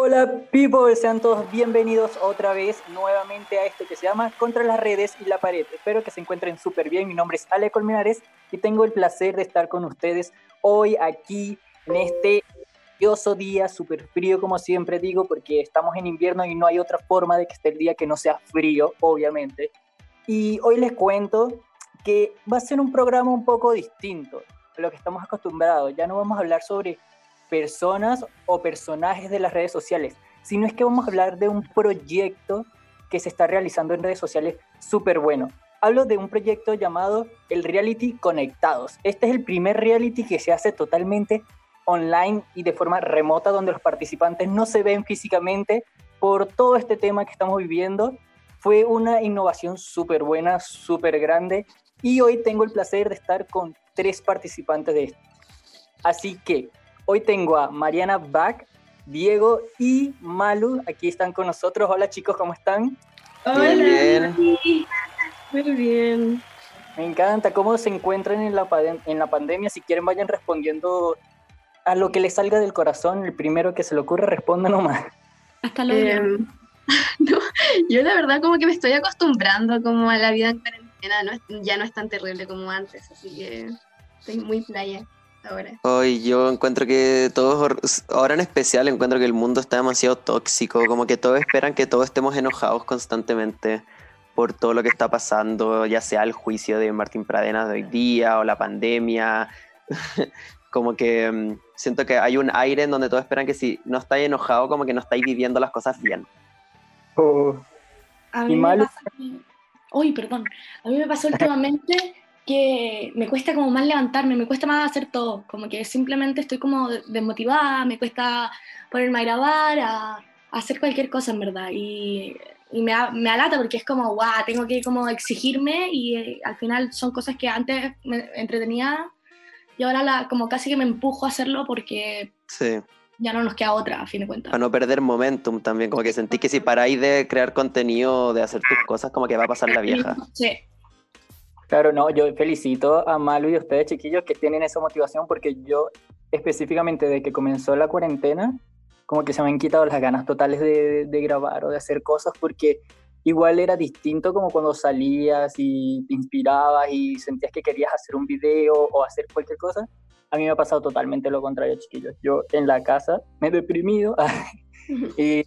Hola people, sean todos bienvenidos otra vez nuevamente a esto que se llama Contra las redes y la pared. Espero que se encuentren súper bien. Mi nombre es Ale Colmenares y tengo el placer de estar con ustedes hoy aquí en este día, súper frío como siempre digo, porque estamos en invierno y no hay otra forma de que esté el día que no sea frío, obviamente. Y hoy les cuento que va a ser un programa un poco distinto a lo que estamos acostumbrados. Ya no vamos a hablar sobre personas o personajes de las redes sociales, sino es que vamos a hablar de un proyecto que se está realizando en redes sociales súper bueno. Hablo de un proyecto llamado el Reality Conectados. Este es el primer reality que se hace totalmente online y de forma remota, donde los participantes no se ven físicamente por todo este tema que estamos viviendo. Fue una innovación súper buena, súper grande, y hoy tengo el placer de estar con tres participantes de esto. Así que Hoy tengo a Mariana Bach, Diego y Malu. Aquí están con nosotros. Hola chicos, ¿cómo están? Hola. Bien. Muy bien. Me encanta cómo se encuentran en la, en la pandemia. Si quieren, vayan respondiendo a lo que les salga del corazón. El primero que se le ocurre, responda nomás. Hasta luego. Em, yo la verdad como que me estoy acostumbrando como a la vida en cuarentena. ya no es tan terrible como antes, así que estoy muy playa ahora. Hoy yo encuentro que todos, ahora en especial encuentro que el mundo está demasiado tóxico, como que todos esperan que todos estemos enojados constantemente por todo lo que está pasando, ya sea el juicio de Martín Pradena de hoy día o la pandemia. como que mm, siento que hay un aire en donde todos esperan que si no estáis enojado, como que no estáis viviendo las cosas bien. Oh. A mí me pasa, Uy, perdón. A mí me pasó últimamente que me cuesta como más levantarme, me cuesta más hacer todo, como que simplemente estoy como desmotivada, me cuesta ponerme a grabar, a, hacer cualquier cosa en verdad, y, y me, me, alata porque es como, guau, tengo que como exigirme y eh, al final son cosas que antes me entretenía y ahora la, como casi que me empujo a hacerlo porque sí. ya no nos queda otra, a fin de cuentas. Para no perder momentum también, como que sentí que si paráis de crear contenido, de hacer tus cosas, como que va a pasar la vieja. Sí, Claro, no, yo felicito a Malu y a ustedes chiquillos que tienen esa motivación porque yo específicamente de que comenzó la cuarentena, como que se me han quitado las ganas totales de, grabar o de hacer cosas porque igual era distinto como cuando salías y te inspirabas y sentías que querías hacer un video o hacer cualquier cosa. A mí me ha pasado totalmente lo contrario, chiquillos. Yo en la casa me he deprimido y,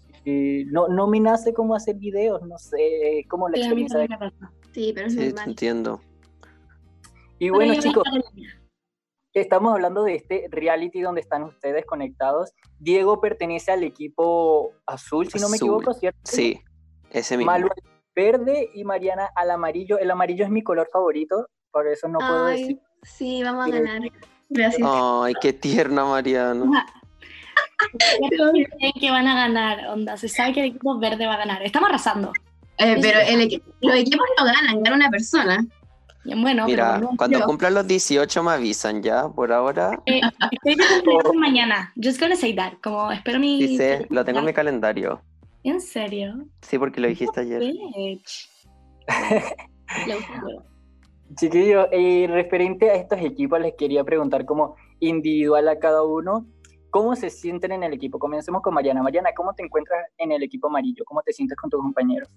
no, no me nace cómo hacer videos, no sé, cómo la experiencia de... Sí, pero es sí, entiendo. Y bueno, chicos, estamos hablando de este reality donde están ustedes conectados. Diego pertenece al equipo azul, si no me equivoco, ¿cierto? Sí, ese mismo. Malu verde y Mariana al amarillo. El amarillo es mi color favorito, por eso no puedo decir. Sí, vamos a ganar. Gracias. Ay, qué tierna Mariana. que van a ganar, onda. Se sabe que el equipo verde va a ganar. Estamos arrasando. Eh, pero el los equipos no ganan, gana una persona. Bueno, Mira, cuando cumplan los 18 me avisan ya, por ahora. Eh, estoy de cumpleaños mañana. Just gonna say that. Como espero mi. Dice, lo tengo en mi calendario. ¿En serio? Sí, porque lo dijiste ayer. Chiquillo, eh, referente a estos equipos, les quería preguntar como individual a cada uno, ¿cómo se sienten en el equipo? Comencemos con Mariana. Mariana, ¿cómo te encuentras en el equipo amarillo? ¿Cómo te sientes con tus compañeros?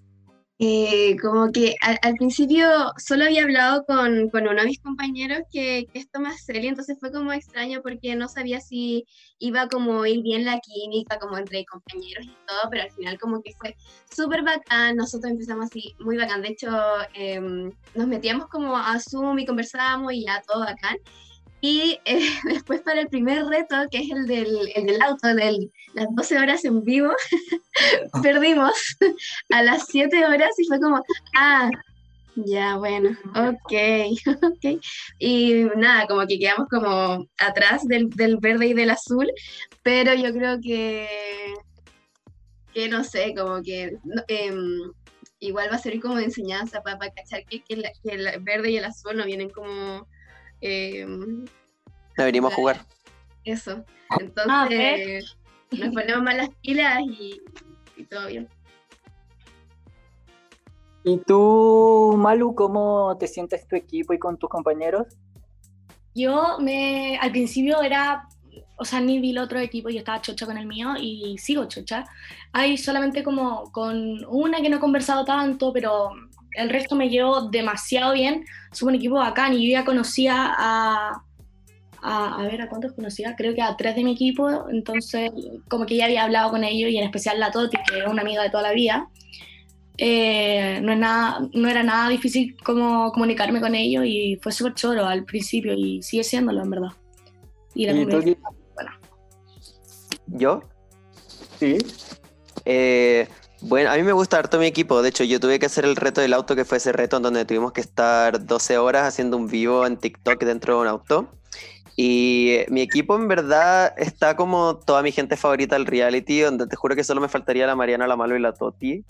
Eh, como que al, principio solo había hablado con, con, uno de mis compañeros que, que esto más serio, entonces fue como extraño porque no sabía si iba como ir bien la química como entre compañeros y todo, pero al final como que fue súper bacán, nosotros empezamos así muy bacán, de hecho em, nos metíamos como a Zoom y conversábamos y ya todo bacán, y eh, después para el primer reto, que es el del, el del auto, de las 12 horas en vivo, perdimos a las 7 horas y fue como, ah, ya, bueno, ok, ok. Y nada, como que quedamos como atrás del, del, verde y del azul, pero yo creo que, que no sé, como que em, igual va a ser como de enseñanza para, cachar que, que, que el verde y el azul no vienen como eh, venimos a jugar. Eso. Entonces, nos ponemos más las pilas y, todo bien. ¿Y tú, Malu, cómo te sientes tu equipo y con tus compañeros? Yo me, al principio era o sea, ni vi el otro equipo, yo estaba chocha con el mío y sigo chocha. Hay solamente como con una que no he conversado tanto, pero el resto me llevo demasiado bien. Es un equipo bacán y yo ya conocía a, a, ver, ¿a cuántos conocía? Creo que a tres de mi equipo, entonces como que ya había hablado con ellos y en especial la Toti, que es una amiga de toda la vida. Eh, no, es nada, no era nada difícil como comunicarme con ellos y fue súper choro al principio y sigue siéndolo en verdad. Y la ¿Y bueno. ¿Yo? Sí. Eh, bueno, a mí me gusta harto mi equipo. De hecho, yo tuve que hacer el reto del auto, que fue ese reto en donde tuvimos que estar 12 horas haciendo un vivo en TikTok dentro de un auto. Y eh, mi equipo en verdad está como toda mi gente favorita del reality, donde te juro que solo me faltaría la Mariana, la Malo y la Toti,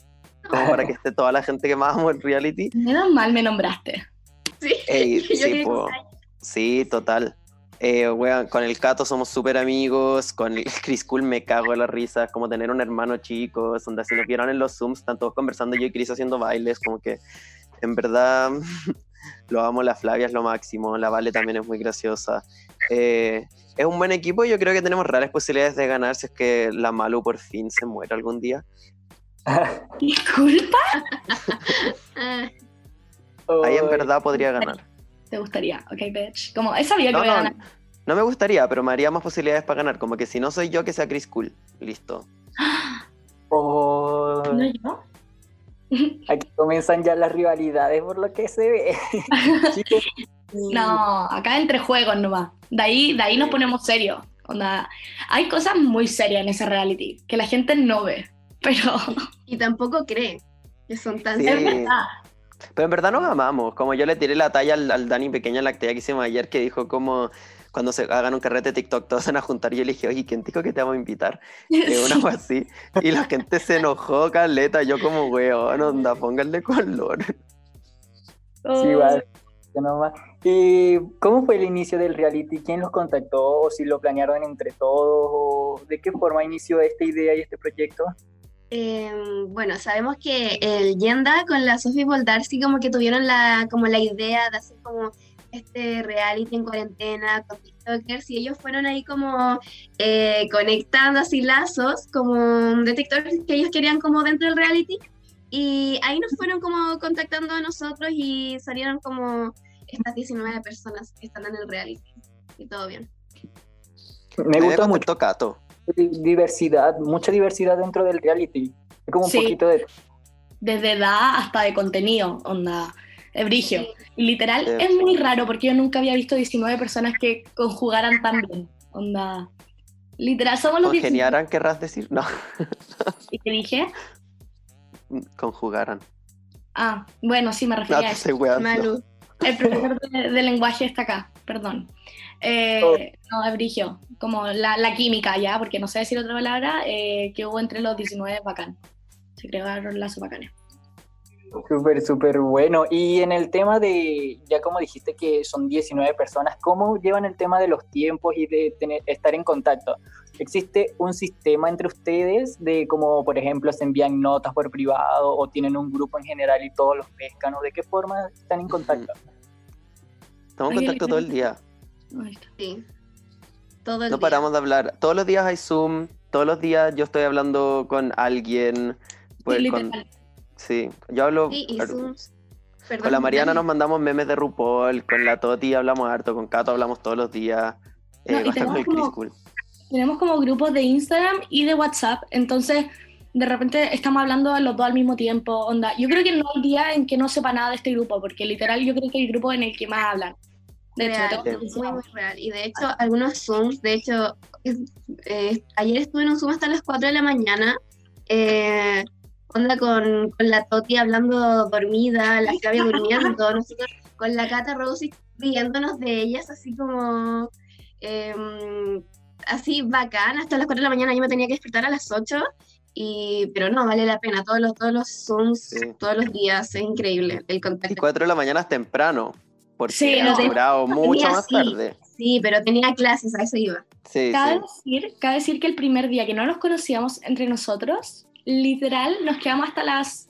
como para que esté toda la gente que más amo el reality. Menos mal me nombraste. Sí, sí, sí, total. Eh, con el Cato somos súper amigos, con el Chris Cool me cago en la risa, es como tener un hermano chico, donde si nos vieron en los Zooms, están todos conversando, yo y Chris haciendo bailes, como que en verdad lo amo, la Flavia es lo máximo, la Vale también es muy graciosa. Eh, es un buen equipo y yo creo que tenemos reales posibilidades de ganar si es que la Malu por fin se muere algún día. ¿Disculpa? Ahí en verdad podría ganar. ¿Te gustaría? Ok, bitch. Como, es sabía que no, ganar. No me gustaría, pero me haría más posibilidades para ganar. Como que si no soy yo, que sea Chris Cool. Listo. Oh. ¿No yo? Aquí comienzan ya las rivalidades por lo que se ve. no, acá entre juegos nomás. De ahí, de ahí nos ponemos serios. Onda, hay cosas muy serias en ese reality que la gente no ve, pero... Y tampoco cree que son tan... Sí. Pero en verdad nos amamos. Como yo le tiré la talla al, Dani pequeña en la actividad que hicimos ayer, que dijo como cuando se hagan un carrete de TikTok todos van a juntar. Y yo le dije, oye, ¿quién dijo que te vamos a invitar? Y una cosa así. Y la gente se enojó, Caleta. Yo como, weón, onda, pónganle color. Sí, igual. ¿Y cómo fue el inicio del reality? ¿Quién los contactó? ¿O si lo planearon entre todos? ¿O de qué forma inició esta idea y este proyecto? Em, bueno, sabemos que el Yenda con la Sophie Boldarsi como que tuvieron la, como la idea de hacer como este reality en cuarentena con TikTokers y ellos fueron ahí como eh, conectando así lazos como de TikTokers que ellos querían como dentro del reality. Y ahí nos fueron como contactando a nosotros y salieron como estas 19 personas que están en el reality. Y todo bien. Me gusta mucho. Cato diversidad, mucha diversidad dentro del reality. Es como un poquito de... Desde edad hasta de contenido, onda, brigio. Y literal, es muy raro porque yo nunca había visto 19 personas que conjugaran tan bien, onda... Literal, somos los ¿Congeniaran querrás decir? No. ¿Y qué dije? Conjugaran. Ah, bueno, sí, me refería a eso. El profesor de lenguaje está acá, perdón. Eh, oh. No, es brigio, como la, la, química ya, porque no sé decir otra palabra, eh, que hubo entre los 19 bacán. Se crearon lazos bacanes. Súper, súper bueno. Y en el tema de, ya como dijiste que son 19 personas, ¿cómo llevan el tema de los tiempos y de tener, estar en contacto? ¿Existe un sistema entre ustedes de como, por ejemplo, se envían notas por privado o tienen un grupo en general y todos los pescan? ¿O de qué forma están en contacto? Estamos en contacto todo el día. Sí. Todo no paramos de hablar. Todos los días hay Zoom, todos los días yo estoy hablando con alguien. Pues, sí, yo hablo. con la Mariana nos mandamos memes de RuPaul, con la Toti hablamos harto, con Cato hablamos todos los días. Eh, tenemos, como, tenemos como grupos de Instagram y de WhatsApp, entonces de repente estamos hablando los dos al mismo tiempo. Onda, yo creo que no hay día en que no sepa nada de este grupo, porque literal yo creo que el grupo en el que más hablan. De hecho, muy, muy real. Y de hecho, algunos Zooms, de hecho, eh, ayer estuve en un Zoom hasta las 4 de la mañana, eh, onda con, con, la Toti hablando dormida, la Flavia durmiendo, nosotros con la Cata Rosy riéndonos de ellas, así como, em, así bacán, hasta las 4 de la mañana yo me tenía que despertar a las 8. Y, pero no, vale la pena, todos los, todos los Zooms, todos los días, es increíble el contacto. Y 4 de la mañana es temprano porque sí, no, mucho más tarde. Sí, pero tenía clases, a eso iba. Sí, cabe, Decir, cabe decir que el primer día que no nos conocíamos entre nosotros, literal, nos quedamos hasta las...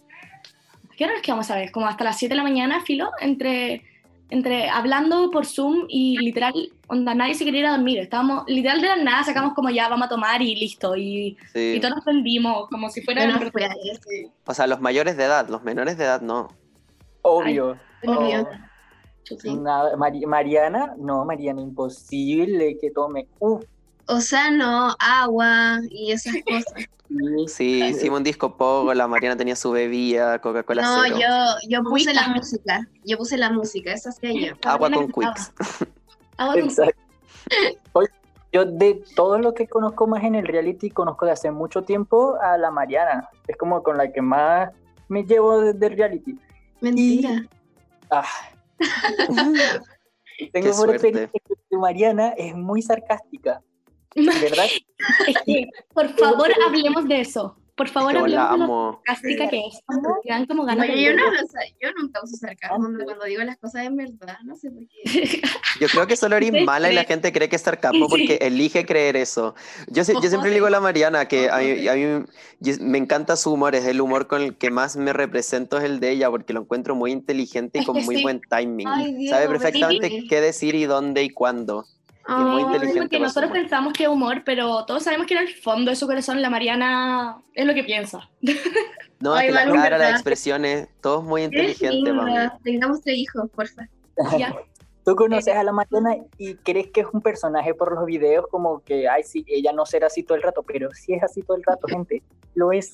¿Qué hora nos quedamos a ver? Como hasta las 7 de la mañana, filo, entre entre hablando por Zoom y literal, onda, nadie se quería ir a dormir. Estábamos, literal de la nada sacamos como ya, vamos a tomar y listo. Y, Sí. y todos nos prendimos, como si fuera... No verdad. ese. O sea, los mayores de edad, los menores de edad no. Obvio. Obvio. Oh, Sí. nada, Mari- Mariana, no, Mariana, imposible que tome. Uf, Océano, agua y esas cosas. sí. Hicimos un disco pogo, la Mariana tenía su bebida, Coca-Cola No, cero, yo, yo puse la música. Yo puse la música, eso hacía yo. agua con. Quicks. Agua con Exacto. Yo de todo lo que conozco más en el reality, conozco de hace mucho tiempo a la Mariana. Es como con la que más me llevo desde el reality. Mentira. Ah, Qué tengo por experiencia que Mariana es muy sarcástica, ¿verdad? Es que, por favor, hablemos de eso. Por favor, Yo la hablemos de lo amo. sarcástica que es. dan como ganas Oye, de yo, no, hablo sa- yo nunca uso sarcasmo cuando digo las cosas en verdad, no sé por qué. Yo creo que solo eres ¿Ustedes mala y la gente cree que es sarcasmo porque Sí. elige creer eso. Yo, sé- yo siempre le digo a la Mariana que a mí, a mí- yo- me encanta su humor, es el humor con el que más me represento es el de ella porque lo encuentro muy inteligente y con muy sí. buen timing. Ay, Dios, Sabe me perfectamente qué decir y dónde y cuándo. Es muy Ay, inteligente. Porque nosotros humor. pensamos que es humor, pero todos sabemos que en el fondo de su corazón la Mariana es lo que piensa. No, es que la cara, las expresiones, todo es muy Eres inteligente, mami. linda. Tengamos tres hijos, porfa. Ya. Tú conoces a la Mariana y crees que es un personaje por los videos, como que, ay, sí, ella no será así todo el rato, pero sí es así todo el rato, gente, lo es.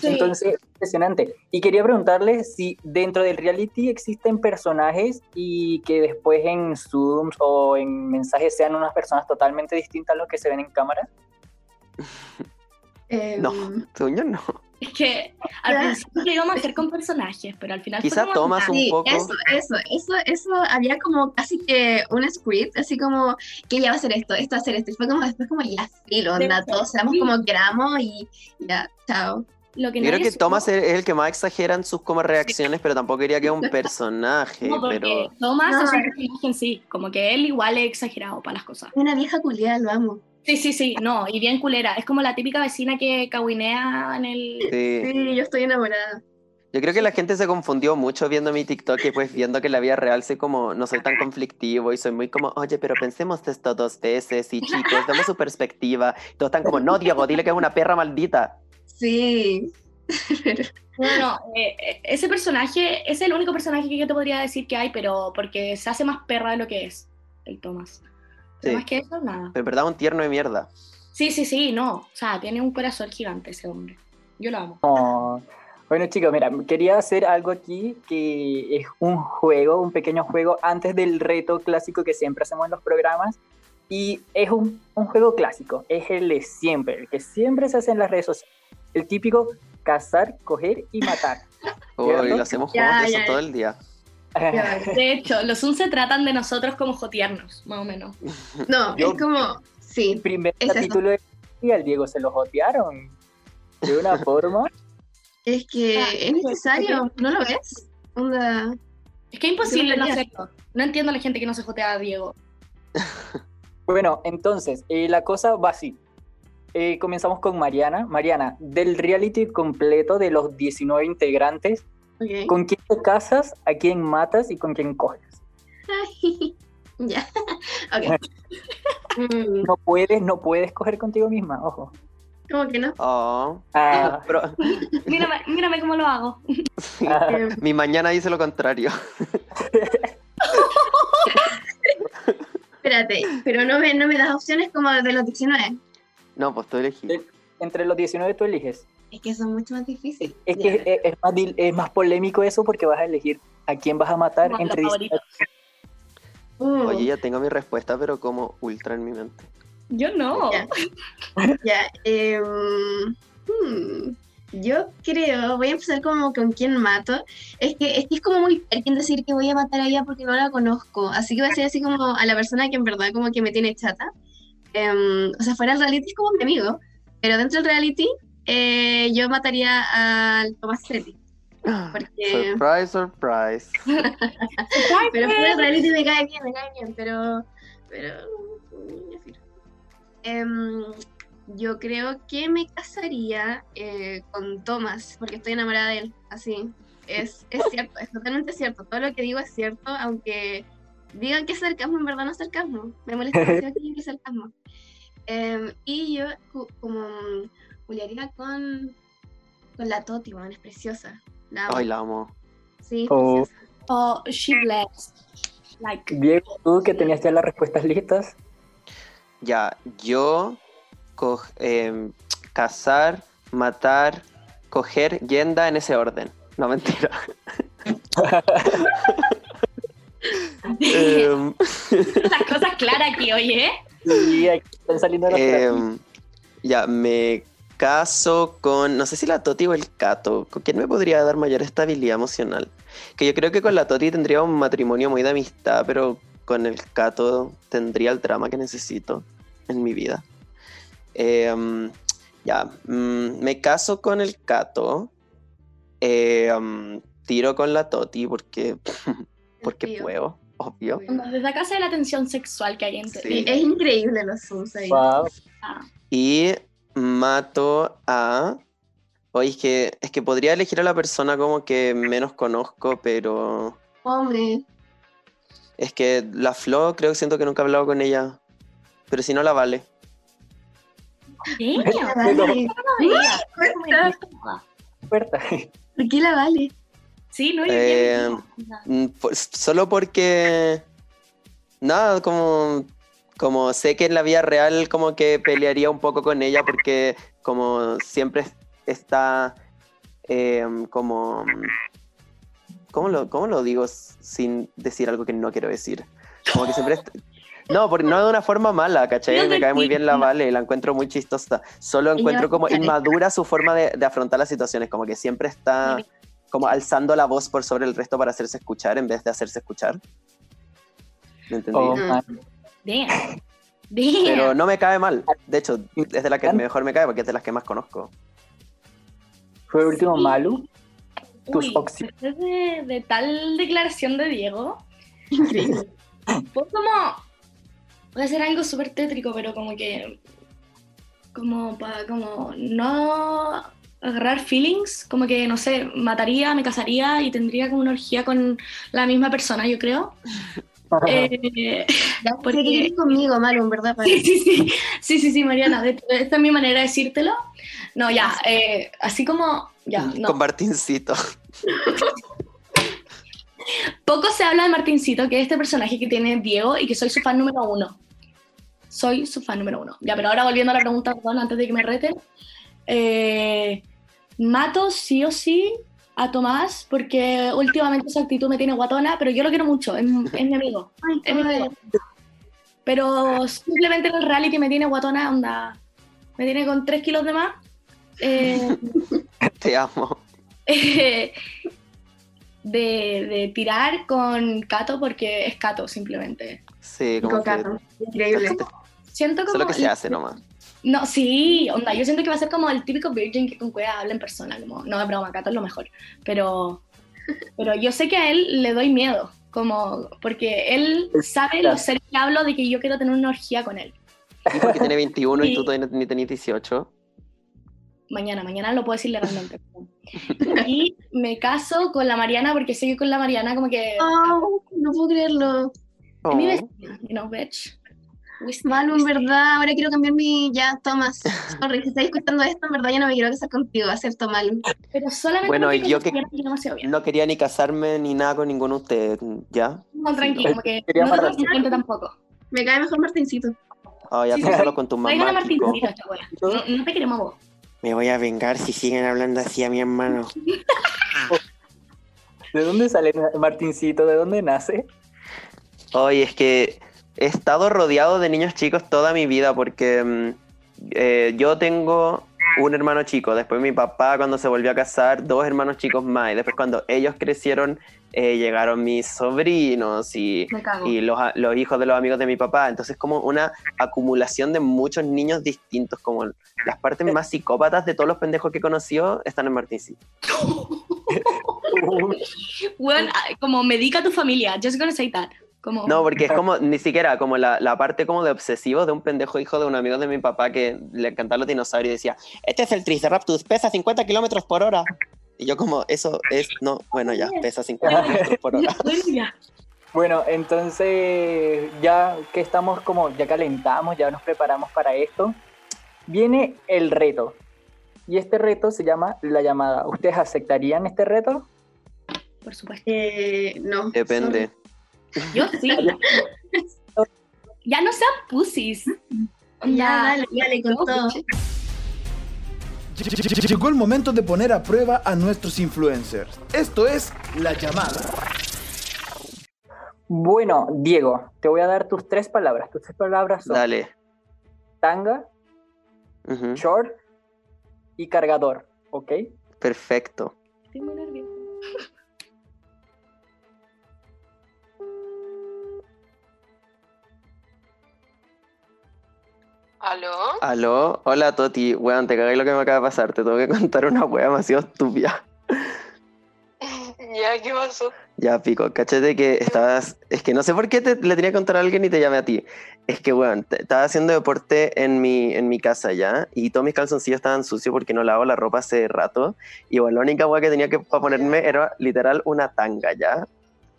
Sí. Entonces, impresionante. Y quería preguntarle si dentro del reality existen personajes y que después en Zooms o en mensajes sean unas personas totalmente distintas a los que se ven en cámara. Em, No, según yo no. Es que al Ya. principio lo íbamos a hacer con personajes, pero al final. Quizá tomas un Sí, poco. eso, eso, eso, eso, había como casi que un script, así como que ella va a hacer esto, esto va a hacer esto, y fue como después como ya filo, onda, Sí. todos seamos como queramos y ya, chao. Lo que Yo creo que Thomas supo- es es el que más exagera en sus como reacciones, pero tampoco quería que es un personaje. No, porque pero Thomas No. es un personaje en sí, como que él igual es exagerado para las cosas. Una vieja culiada, lo amo. Sí, sí, sí, no, y bien culera. Es como la típica vecina que cahuinea en el... sí. Sí, yo estoy enamorada. Yo creo que la gente se confundió mucho viendo mi TikTok y pues viendo que en la vida real soy como, no soy tan conflictivo y soy muy como, oye, pero pensemos esto dos veces y chicos, demos su perspectiva. Y todos están como, no, Diego, dile que es una perra maldita. Sí. Pero- No, no, eh, eh, ese personaje es el único personaje que yo te podría decir que hay, pero porque se hace más perra de lo que es el Thomas. Pero Sí. más que eso, nada. Pero verdad un tierno de mierda. Sí, sí, sí, no. O sea, tiene un corazón gigante ese hombre. Yo lo amo. Oh. Bueno chicos, mira, quería hacer algo aquí que es un juego, un pequeño juego antes del reto clásico que siempre hacemos en los programas. Y es un, un juego clásico, es el de siempre, el que siempre se hace en las redes sociales. El típico cazar, coger y matar. Uy, ¿Cierto? lo hacemos ya. todo el día. De hecho, los Zoom se tratan de nosotros como jotearnos, más o menos. No, Yo- es como, sí. El primer Es eso. capítulo de y al Diego se lo jotearon de una forma. Es que Ah, es necesario, ¿no lo ves? Onda, Es que es imposible no hacerlo. No entiendo a la gente que no se jotea a Diego. Bueno, entonces, eh, la cosa va así. Eh, comenzamos con Mariana. Mariana, del reality completo de los 19 integrantes, ¿con quién te casas, a quién matas y con quién coges? ya. Ok. Mm, No puedes, no puedes coger contigo misma, ojo. ¿Cómo que no? Oh. Ah, Pero Mírame, mírame cómo lo hago. ah, Eh, mi mañana dice lo contrario. espérate, pero no me, no me das opciones como de los 19. No, pues tú elegí. Eh, entre los 19 tú eliges. Es que son mucho más difíciles. Es Ya. que es, es más, es más polémico eso porque vas a elegir a quién vas a matar Como entre la 19. favorita. Oye, ya tengo mi respuesta, pero como ultra en mi mente. Yo no. Ya. Ya, em, hmm, yo creo, voy a empezar como con quién mato. Es que, es que es como muy perkin decir que voy a matar a ella porque no la conozco. Así que voy a ser así como a la persona que en verdad como que me tiene chata. Em, o sea, fuera del reality es como mi amigo, pero dentro del reality eh, yo mataría al Tomasetti. Porque- Surprise, surprise. Pero fuera reality me cae bien, me cae bien, pero... pero. Em, yo creo que me casaría eh, con Thomas, porque estoy enamorada de él, así. es, es cierto, es totalmente cierto. Todo lo que digo es cierto, aunque digan que es sarcasmo, en verdad no es sarcasmo. Me molesta demasiado que digan que es sarcasmo. Em, y yo, como Juliarina con, con la Toti, bueno, es preciosa. La amo. Ay, la amo. Sí, Oh. preciosa. O she blessed. Like, Diego, tú que tenías ya las respuestas listas. Ya, yo, co- em, cazar, matar, coger, yenda en ese orden. No, mentira. Em, las cosas claras aquí, oye. Y aquí están saliendo los trapitos. em, ya, me caso con, no sé si la Toti o el Cato. ¿Con quién me podría dar mayor estabilidad emocional? Que yo creo que con la Toti tendría un matrimonio muy de amistad, pero con el Cato tendría el drama que necesito en mi vida. Em, ya, mm, me caso con el Cato. Em, tiro con la Toti porque, porque puedo, obvio. Desde acá se ve la tensión sexual que hay entre Sí. Es increíble los ahí. Wow. Ah, Y mato a. Oye, es que, es que podría elegir a la persona como que menos conozco, pero. Hombre, Es que la Flo, creo que siento que nunca he hablado con ella. Pero si no la vale. Oferta. ¿Por qué la vale? Sí, no, yo Eh, Mm, solo porque. Nada, como. Como sé que en la vida real como que pelearía un poco con ella porque como siempre es- está em, como... ¿cómo lo, ¿Cómo lo digo sin decir algo que no quiero decir? Como que siempre... No, porque no de una forma mala, ¿cachai? Me cae muy bien la Vale, la encuentro muy chistosa. Solo encuentro como inmadura su forma de, de afrontar las situaciones, como que siempre está como alzando la voz por sobre el resto para hacerse escuchar en vez de hacerse escuchar. ¿Me entendí? Oh. Damn. Damn. Pero no me cae mal. De hecho, es de la que Tan- mejor me cae porque es de las que más conozco. Fue el último Sí. Malu. tus Uy, después de, de tal declaración de Diego, Increíble. fue como. Voy a hacer algo súper tétrico, pero como que. Como para como no agarrar feelings, como que no sé, mataría, me casaría y tendría como una orgía con la misma persona, yo creo. Eh, Porque- quieres conmigo, Malu, en verdad. Sí, sí, sí, sí, sí, sí, Mariana, de esta es mi manera de decírtelo. No, ya, eh, así como, ya, Con no. Martincito. Poco se habla de Martincito, que es este personaje que tiene Diego y que soy su fan número uno. Soy su fan número uno. Ya, pero ahora volviendo a la pregunta, perdón, antes de que me reten. eh, mato sí o sí a Tomás porque últimamente su actitud me tiene guatona, pero yo lo quiero mucho, es, es mi amigo. Ay, Es mi amigo. Pero simplemente en el reality me tiene guatona, onda. Me tiene con 3 kilos de más. Eh, Te amo. de, de tirar con Cato porque es Cato, simplemente. Sí, como que Cocato. Increíble. Siento eso es como. lo que se hace nomás. No, sí, onda. Yo siento que va a ser como el típico virgin que con cueva habla en persona. Como, no es broma, Cato es lo mejor. Pero, pero yo sé que a él le doy miedo. Como, porque él sabe lo serio que hablo de que yo quiero tener una orgía con él. Y porque tiene 21 y tú todavía ni tenés 18. Mañana, mañana lo puedo decir legalmente. Y me caso con la Mariana porque sé que con la Mariana como que... Oh, no puedo creerlo. Es mi Oh. vecina, you know, bitch. Malu, en verdad, ahora quiero cambiar mi. Ya, Tomás. Sorry, si estás escuchando esto, en verdad ya no me quiero casar contigo, acepto Malu. Pero solamente Bueno, porque y yo que- cae demasiado bien. No quería ni casarme ni nada con ninguno de ustedes, ¿ya? No, tranquilo, como que Quería no te amarrarse. preocupes tampoco. Me cae mejor Martincito. Oh, ya Sí, sí, solo con tu mamá. Martincito. No, no te queremos vos. Me voy a vengar si siguen hablando así a mi hermano. ¿De dónde sale Martincito? ¿De dónde nace? Oye, es que he estado rodeado de niños chicos toda mi vida porque mm, eh, yo tengo un hermano chico, después mi papá cuando se volvió a casar, dos hermanos chicos más, y después cuando ellos crecieron eh, llegaron mis sobrinos y, y los, hijos de los amigos de mi papá, entonces como una acumulación de muchos niños distintos, como las partes más psicópatas de todos los pendejos que conoció están en Martincito. Weón, ah, como medica a tu familia. Just gonna say that. Como, No, porque es como, ni siquiera como la, la parte como de obsesivo de un pendejo hijo de un amigo de mi papá que le encantaban los dinosaurios y decía, este es el Triceratops, pesa 50 kilómetros por hora. Y yo como, eso es, no, bueno, ya, pesa 50 kilómetros por hora. Bueno, entonces ya que estamos como, ya calentamos, ya nos preparamos para esto, viene el reto. Y este reto se llama la llamada. ¿Ustedes aceptarían este reto? Por supuesto. Eh, no. Depende. Yo sí. ya no sean pussies. Ya, dale, dale con todo. Llegó el momento de poner a prueba a nuestros influencers. Esto es La Llamada. Bueno, Diego, te voy a dar tus tres palabras. Tus tres palabras son Dale. tanga, short y cargador, ¿ok? Perfecto. Estoy muy nerviosa. ¿Aló? Aló, hola Toti, weón, te cagué lo que me acaba de pasar, te tengo que contar una wea demasiado estúpida. ¿Ya qué pasó? Ya, pico, cachete que estabas. Es que no sé por qué te- le tenía que contar a alguien y te llamé a ti. Es que, weón, te- estaba haciendo deporte en mi, en mi casa ya, y todos mis calzoncillos estaban sucios porque no lavo la ropa hace rato. Y bueno, la única weá que tenía que ponerme era literal una tanga ya.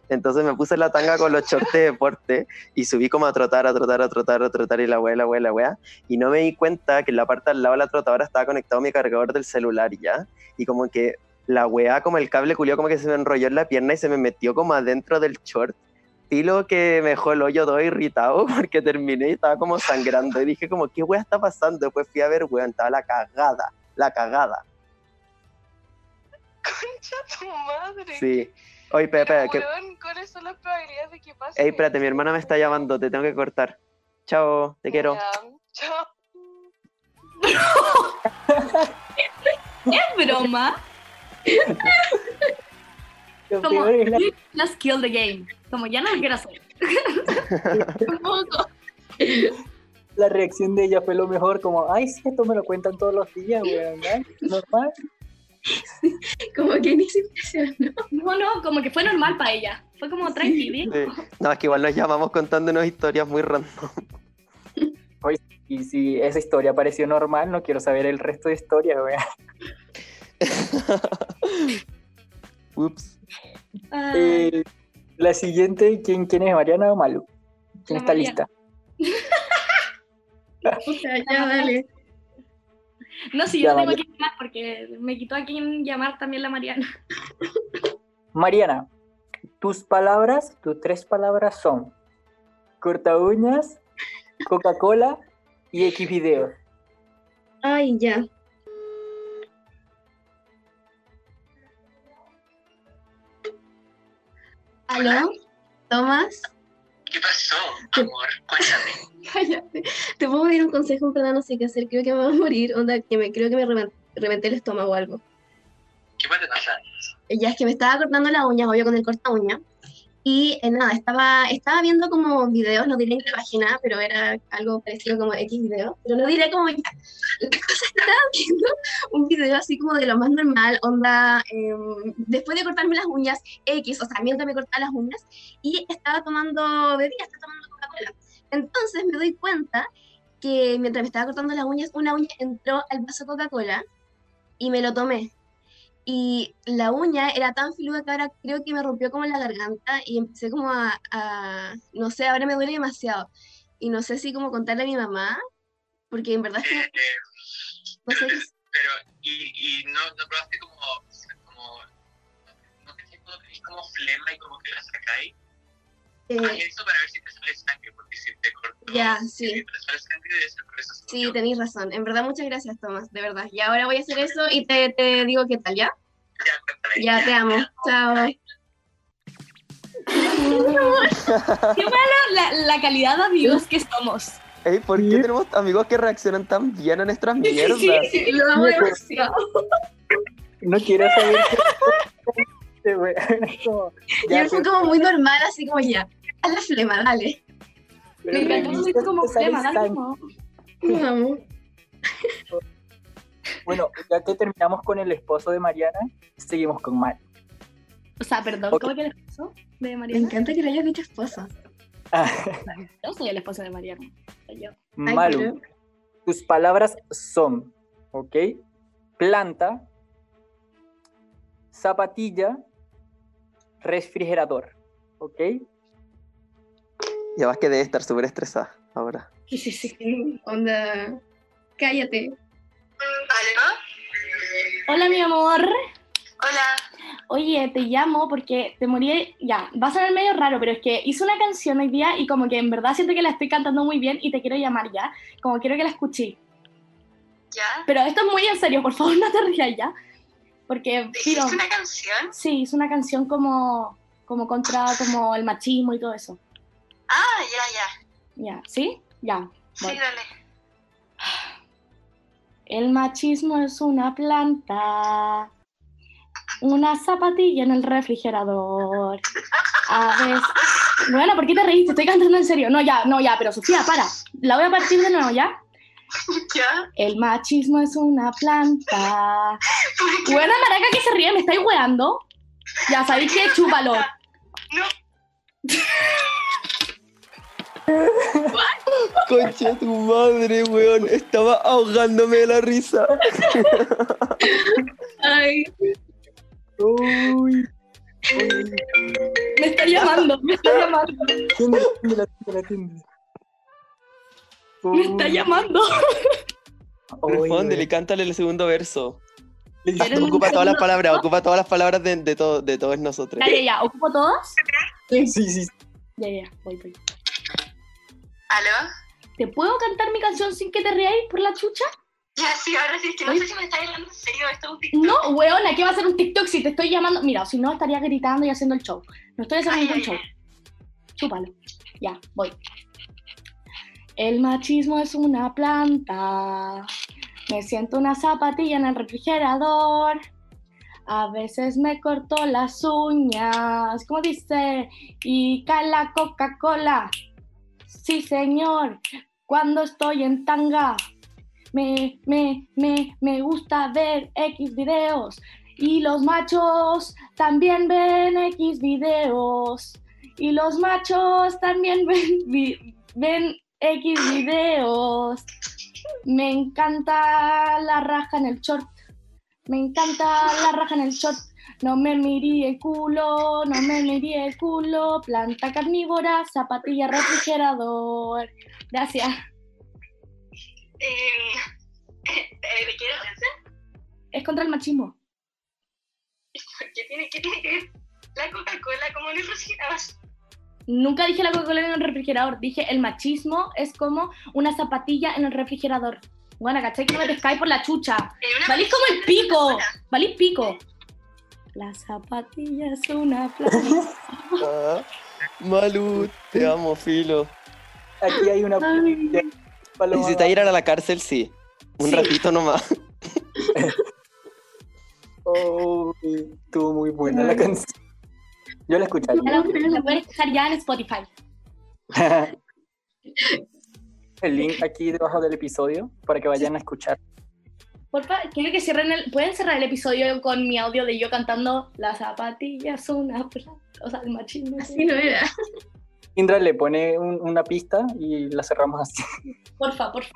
Entonces me puse la tanga con los shorts de deporte y subí como a trotar, a trotar, a trotar, a trotar y la weá, la weá, la weá. Y no me di cuenta que en la parte al lado de la trotadora estaba conectado mi cargador del celular ya. Y como que la weá, como el cable culió, como que se me enrolló en la pierna y se me metió como adentro del short. Filo que me dejó el hoyo todo irritado porque terminé y estaba como sangrando. Y dije como, ¿qué weá está pasando? Después fui a ver, weón, estaba la cagada, la cagada. Concha tu madre. Sí. Oye, espera, Pero, espera, que... weón, ¿cuáles son las probabilidades de que pase? Ey, espérate, mi hermana me está llamando, te tengo que cortar. Chao, te quiero. Chao. Es broma. Como, let's kill the game. Como ya no lo quiero hacer. La reacción de ella fue lo mejor, como, ay, sí, esto me lo cuentan todos los días, weón, ¿no? normal. Como que ni se impresionó. No, no, como que fue normal para ella. Fue como tranquilo. Sí. No, es que igual nos llamamos contándonos historias muy random. Y si esa historia pareció normal, no quiero saber el resto de historia, weón. Ups. Ah, Eh, la siguiente, ¿quién, ¿quién es? ¿Mariana o Malu? ¿Quién La está Mariana. lista? O sea, ya dale. No, si yo ya, tengo vale. que llamar porque me quitó a quien llamar también la Mariana. Mariana, tus palabras, tus tres palabras son corta uñas, Coca-Cola y X videos. Ay, ya. ¿Aló? ¿Tomás? ¿Qué pasó, amor? Cuéntame. Cállate. Te puedo pedir un consejo, en verdad no sé qué hacer. Creo que me voy a morir. Onda, que me, creo que me reven- reventé el estómago o algo. ¿Qué puede pasar? Ya es que me estaba cortando la uña, obvio con el corta uña. Y eh, nada, estaba, estaba viendo como videos, no diré en qué página, pero era algo parecido como X video, pero no diré como ya. La cosa estaba viendo un video así como de lo más normal, onda, em, después de cortarme las uñas, X, o sea, mientras me cortaba las uñas, y estaba tomando bebida, estaba tomando. Entonces me doy cuenta que mientras me estaba cortando las uñas, una uña entró al vaso Coca-Cola y me lo tomé. Y la uña era tan filuda que ahora creo que me rompió como la garganta y empecé como a, a- no sé, ahora me duele demasiado. Y no sé si como contarle a mi mamá, porque en verdad es que, Eh, no sé, qué- pero, ¿y, y no, no probaste como, como, no sé si como flema y como que la sacáis? Eh, eso para ver si te sale sangre, porque si te cortó, Ya, si sí. te sale sangre debe ser por esa sí, tenéis razón. En verdad, muchas gracias, Tomás, de verdad. Y ahora voy a hacer eso y te, te digo qué tal, ¿ya? Ya, cuéntame. Ya, te amo. Chao. La, la calidad de amigos que somos. Ey, ¿por qué Sí. tenemos amigos que reaccionan tan bien a nuestras mierdas? Sí, sí. Lo amo demasiado. No quiero saber qué weón. Como, Y ya, él fue pero- como muy normal, así como ya. Haz la flema, dale. pero Me decir si como flema, dale. Bueno, ya que terminamos con el esposo de Mariana, seguimos con Malu. O sea, perdón. ¿cómo que el esposo de Me Mariana? encanta que le hayas dicho esposa. Ah, Yo soy el esposo de Mariana. Soy yo. Ay, Malu, pero- tus palabras son, ¿ok? Planta, zapatilla, refrigerador. ¿Ok? Ya vas que debe estar súper estresada ahora. Sí, sí, sí. Onda, cállate. ¿Aló? Hola, mi amor. Hola. Oye, te llamo porque te morí. Ya, va a sonar medio raro, pero es que hice una canción hoy día y como que en verdad siento que la estoy cantando muy bien y te quiero llamar ya. Como quiero que la escuché. ¿Ya? Pero esto es muy en serio, por favor, no te rías ya. Porque, ¿Hiciste tiro, una canción? sí, hice una canción como, como contra como el machismo y todo eso. Ah, ya, ya. Ya, ¿sí? Ya. Sí, dale. El machismo es una planta, una zapatilla en el refrigerador. A veces... Bueno, ¿por qué te reíste? Estoy cantando en serio. No, ya, no, ya, pero Sofía, para. La voy a partir de nuevo, ¿ya? ¿Ya? El machismo es una planta. Buena maraca que se ríe, ¿me estáis weando? Ya sabéis que chúpalo. No. Concha tu madre, weón. Estaba ahogándome de la risa. Ay, Uy. Me está llamando, me está llamando, Atiende, atiende, atiende, atiende. me está llamando. Respóndele, cántale el segundo verso. Ocupa todas las palabras, ocupa todas las palabras de, de, todo- de todos nosotros. Ya, ya, ya. ¿Ocupo todas? Sí, sí, sí. Ya, ya, voy, voy. ¿Aló? ¿Te puedo cantar mi canción sin que te reáis por la chucha? Ya, sí, ahora sí, es que no Uy. sé si me estás hablando en serio. Esto es un TikTok. No, weona, ¿qué va a ser un TikTok si te estoy llamando? Mira, si no estaría gritando y haciendo el show. No estoy haciendo Ay, ningún ay, show. ay. Chúpalo. Ya, voy. El machismo es una planta. Me siento una zapatilla en el refrigerador. A veces me corto las uñas. ¿Cómo dice? Y cae la Coca-Cola. Sí, señor. Cuando estoy en tanga. Me, me, me, me gusta ver X videos. Y los machos también ven X videos. Y los machos también ven, ven X videos. Me encanta la raja en el short. Me encanta la raja en el short. No me mirí el culo, no me mirí el culo. Planta carnívora, zapatilla refrigerador. Gracias. Eh, ¿De qué? Es contra el machismo. ¿Qué tiene, ¿Qué tiene que ver la Coca-Cola como en el refrigerador? Nunca dije la Coca-Cola en el refrigerador. Dije el machismo es como una zapatilla en el refrigerador. Bueno, ¿cachai? Que no me pescáis por la chucha. Una Valís como el pico. Valís pico. La zapatilla es una. Ah, Malu, te amo, Filo. Aquí hay una. Necesitas ir a la cárcel, sí. Un Sí. ratito nomás. Oh, estuvo muy buena la canción. Yo la escucharía. Ya la, la pueden escuchar ya en Spotify. El link aquí debajo del episodio para que vayan a escuchar. Porfa, quiero que cierren el. ¿Pueden cerrar el episodio con mi audio de yo cantando La zapatilla es una? O sea, el machismo. así no era. Indra le pone un- una pista y la cerramos así. Porfa, porfa.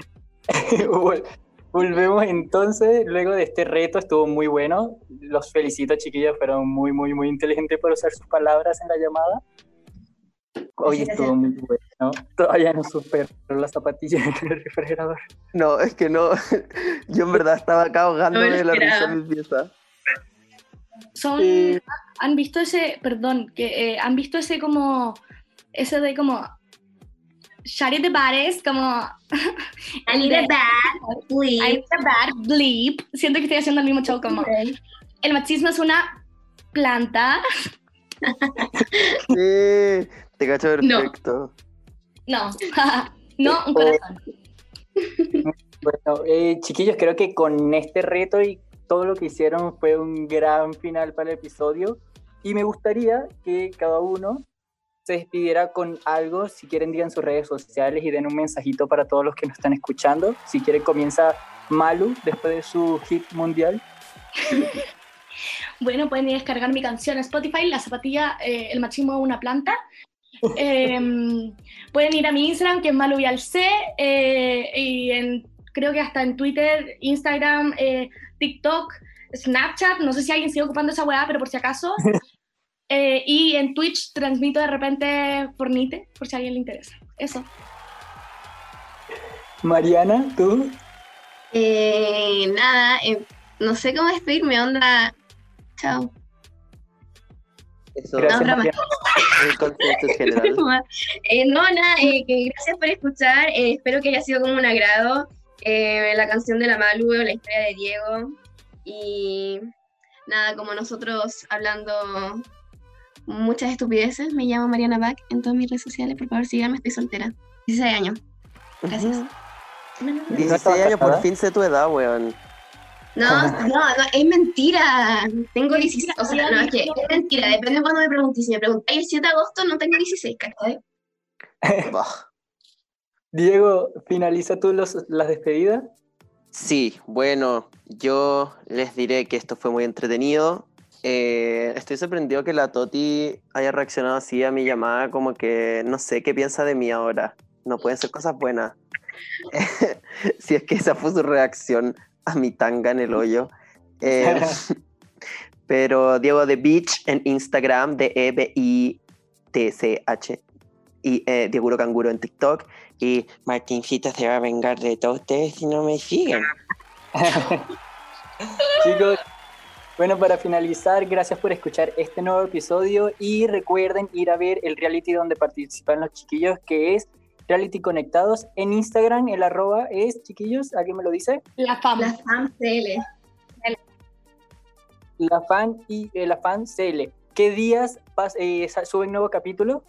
Vol- Volvemos entonces, luego de este reto, estuvo muy bueno. Los felicito, chiquillos, fueron muy, muy, muy inteligentes por usar sus palabras en la llamada. Hoy estuvo muy bueno. Todavía no supero las zapatillas en el refrigerador. No, es que no. Yo en verdad estaba acá ahogándome No de la risa en mi pieza. Son. Eh, ¿Han visto ese. Perdón, que eh, han visto ese como. Ese de como. Shari de bares, como. I need a bad I sleep. need a bad bleep. Siento que estoy haciendo el mismo show como. El machismo es una planta. Sí, te cacho No. perfecto. No, no, un corazón. Bueno, eh, chiquillos, creo que con este reto y todo lo que hicieron fue un gran final para el episodio. Y me gustaría que cada uno se despidiera con algo. Si quieren, digan sus redes sociales y den un mensajito para todos los que nos están escuchando. Si quieren, comienza Malu después de su hit mundial. Bueno, pueden ir a descargar mi canción en Spotify, La Zapatilla, eh, El Machismo es una planta. Em, pueden ir a mi Instagram, que es maluvialc, eh, y en, creo que hasta en Twitter, Instagram, eh, TikTok, Snapchat, no sé si alguien sigue ocupando esa weá, pero por si acaso. Eh, y en Twitch transmito de repente Fornite, por si a alguien le interesa. Eso. Mariana, ¿tú? Eh, nada, eh, no sé cómo despedirme, onda. Chao. Eso Gracias, No. Eh, no, nada, eh, que gracias por escuchar. eh, espero que haya sido como un agrado eh, la canción de la Malu, la historia de Diego. Y nada, como nosotros hablando muchas estupideces, me llamo Mariana Bach en todas mis redes sociales. Por favor, síganme, estoy soltera. 16 años. Gracias. ¿No 16 estabas años, por fin sé tu edad, weón. No, no, no, es mentira. Tengo 16. O sea, no, es que es mentira. Depende de cuando me preguntéis. Si me preguntáis el 7 de agosto, no tengo 16, ¿cachai? Diego, finaliza tú los, las despedidas. Sí, bueno, yo les diré que esto fue muy entretenido. Eh, estoy sorprendido que la Toti haya reaccionado así a mi llamada, como que no sé qué piensa de mí ahora. No pueden ser cosas buenas. si es que esa fue su reacción a mi tanga en el hoyo. Eh, pero Diego de Beach en Instagram, de E B I T C H y eh, Diego Canguro en TikTok y Martincito se va a vengar de todos ustedes si no me siguen. Chicos, bueno, para finalizar, gracias por escuchar este nuevo episodio y recuerden ir a ver el reality donde participan los chiquillos, que es Reality Conectados. En Instagram el arroba es, chiquillos, ¿alguien me lo dice? La fama. La fam CL. La fan y eh, la fan CL. ¿Qué días pas- eh, suben nuevo capítulo?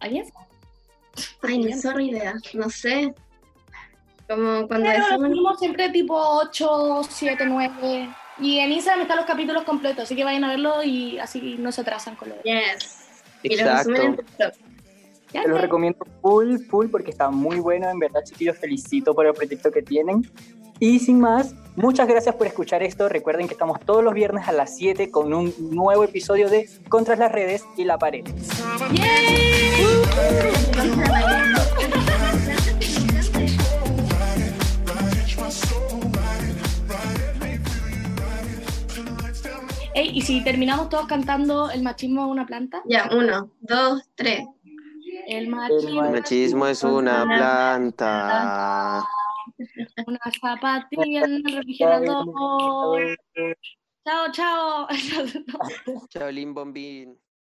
¿Alguien? Ay, no sorry idea. No sé. Como cuando Pero decimos. siempre tipo 8, 7, 9. Y en Instagram están los capítulos completos, así que vayan a verlo y así no se atrasan con lo de. Yes. Y lo resumen en TikTok. Ya Te los sé. recomiendo full, full, porque está muy bueno. En verdad, chiquillos, felicito por el proyecto que tienen. Y sin más, muchas gracias por escuchar esto. Recuerden que estamos todos los viernes a las 7 con un nuevo episodio de Contra las redes y la pared. Ey, y si terminamos todos cantando El machismo es una planta, Ya, uno, dos, tres. el machismo, El machismo es una planta. una zapatilla en el refrigerador. Chao, chao. Chaolín Bombín.